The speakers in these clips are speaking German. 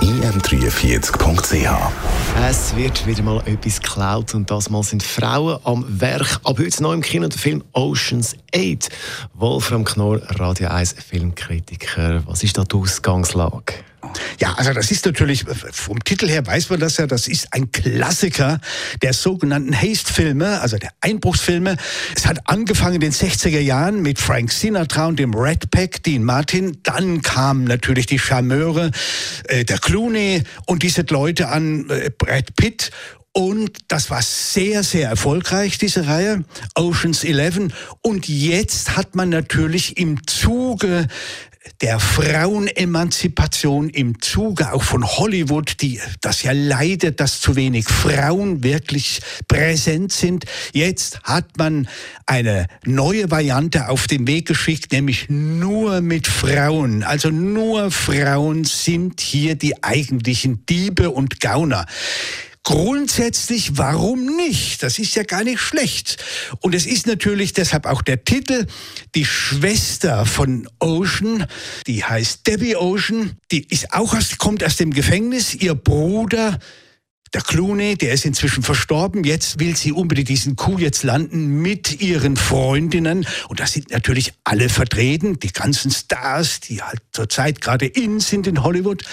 im43.ch. Es wird wieder mal etwas geklaut und das mal sind Frauen am Werk. Ab heute neu im Kino der Film Oceans 8. Wolfram Knorr, Radio 1 Filmkritiker. Was ist da die Ausgangslage? Ja, also das ist natürlich, vom Titel her weiß man das ja, das ist ein Klassiker der sogenannten Haste-Filme, also der Einbruchsfilme. Es hat angefangen in den 60er Jahren mit Frank Sinatra und dem Red Pack, Dean Martin. Dann kamen natürlich die Charmeure, äh, der Clooney und diese Leute an, äh, Brad Pitt und das war sehr, sehr erfolgreich, diese Reihe, Oceans 11. Und jetzt hat man natürlich im Zuge der Frauenemanzipation im Zuge auch von Hollywood, die das ja leidet, dass zu wenig Frauen wirklich präsent sind. Jetzt hat man eine neue Variante auf den Weg geschickt, nämlich nur mit Frauen. Also nur Frauen sind hier die eigentlichen Diebe und Gauner. Grundsätzlich, warum nicht? Das ist ja gar nicht schlecht. Und es ist natürlich deshalb auch der Titel, die Schwester von Ocean, die heißt Debbie Ocean, die ist auch aus, kommt aus dem Gefängnis, ihr Bruder der Clooney, der ist inzwischen verstorben. Jetzt will sie unbedingt diesen Coup jetzt landen mit ihren Freundinnen. Und da sind natürlich alle vertreten, die ganzen Stars, die halt zurzeit gerade in sind in Hollywood.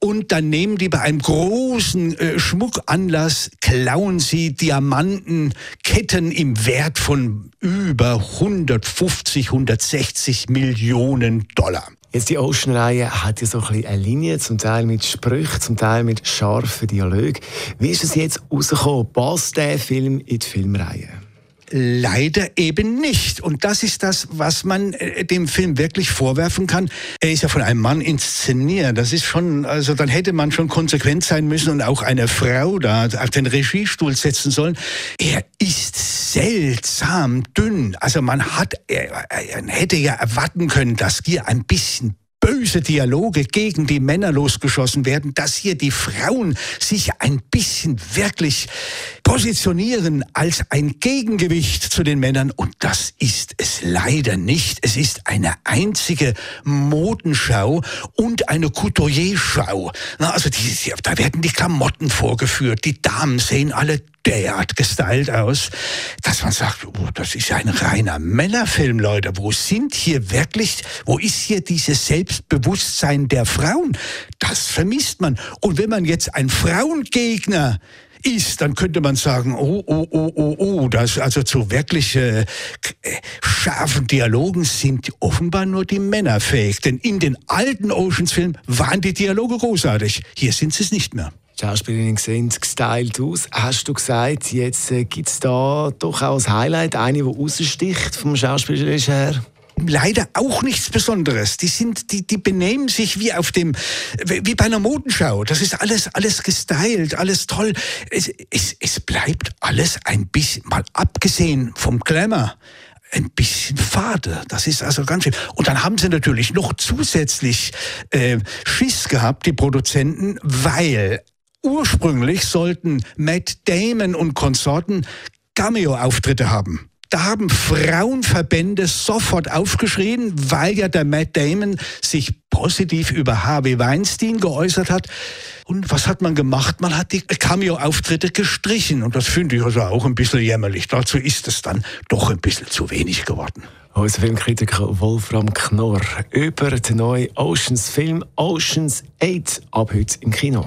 Und dann nehmen die bei einem großen äh, Schmuckanlass, klauen sie Diamantenketten im Wert von über 150, 160 Millionen Dollar. Jetzt die Ocean-Reihe hat ja so ein eine Linie, zum Teil mit Sprüchen, zum Teil mit scharfen Dialogen. Wie ist es jetzt rausgekommen? Passt der Film in die Filmreihe? Leider eben nicht. Und das ist das, was man äh, dem Film wirklich vorwerfen kann. Er ist ja von einem Mann inszeniert. Das ist schon, also dann hätte man schon konsequent sein müssen und auch eine Frau da auf den Regiestuhl setzen sollen. Er ist seltsam dünn. Also man hat, er, er hätte ja erwarten können, dass hier ein bisschen böse Dialoge gegen die Männer losgeschossen werden, dass hier die Frauen sich ein bisschen wirklich positionieren als ein Gegengewicht zu den Männern. Und das ist es leider nicht. Es ist eine einzige Modenschau und eine Couturier-Schau. Also die, da werden die Klamotten vorgeführt. Die Damen sehen alle derart gestylt aus, dass man sagt, oh, das ist ein reiner Männerfilm, Leute. Wo sind hier wirklich, wo ist hier dieses Selbstbewusstsein der Frauen? Das vermisst man. Und wenn man jetzt ein Frauengegner ist, dann könnte man sagen, oh, oh, oh, oh, oh, das also zu wirklich äh, scharfen Dialogen sind offenbar nur die Männer fähig. Denn in den alten Oceans-Filmen waren die Dialoge großartig. Hier sind sie es nicht mehr. Schauspielerinnen sehen gestylt aus. Hast du gesagt, jetzt äh, gibt es da doch auch als Highlight eine, die raussticht vom Schauspielerischen her? Leider auch nichts Besonderes. Die sind, die, die benehmen sich wie auf dem, wie bei einer Modenschau. Das ist alles, alles gestylt, alles toll. Es, es, es bleibt alles ein bisschen, mal abgesehen vom Glamour, ein bisschen fade. Das ist also ganz schön. Und dann haben sie natürlich noch zusätzlich äh, Schiss gehabt, die Produzenten, weil ursprünglich sollten Matt Damon und Konsorten Cameo-Auftritte haben. Da haben Frauenverbände sofort aufgeschrien, weil ja der Matt Damon sich positiv über Harvey Weinstein geäußert hat. Und was hat man gemacht? Man hat die Cameo-Auftritte gestrichen. Und das finde ich also auch ein bisschen jämmerlich. Dazu ist es dann doch ein bisschen zu wenig geworden. Unser Filmkritiker Wolfram Knorr über den neuen Oceans-Film Oceans 8 ab heute im Kino.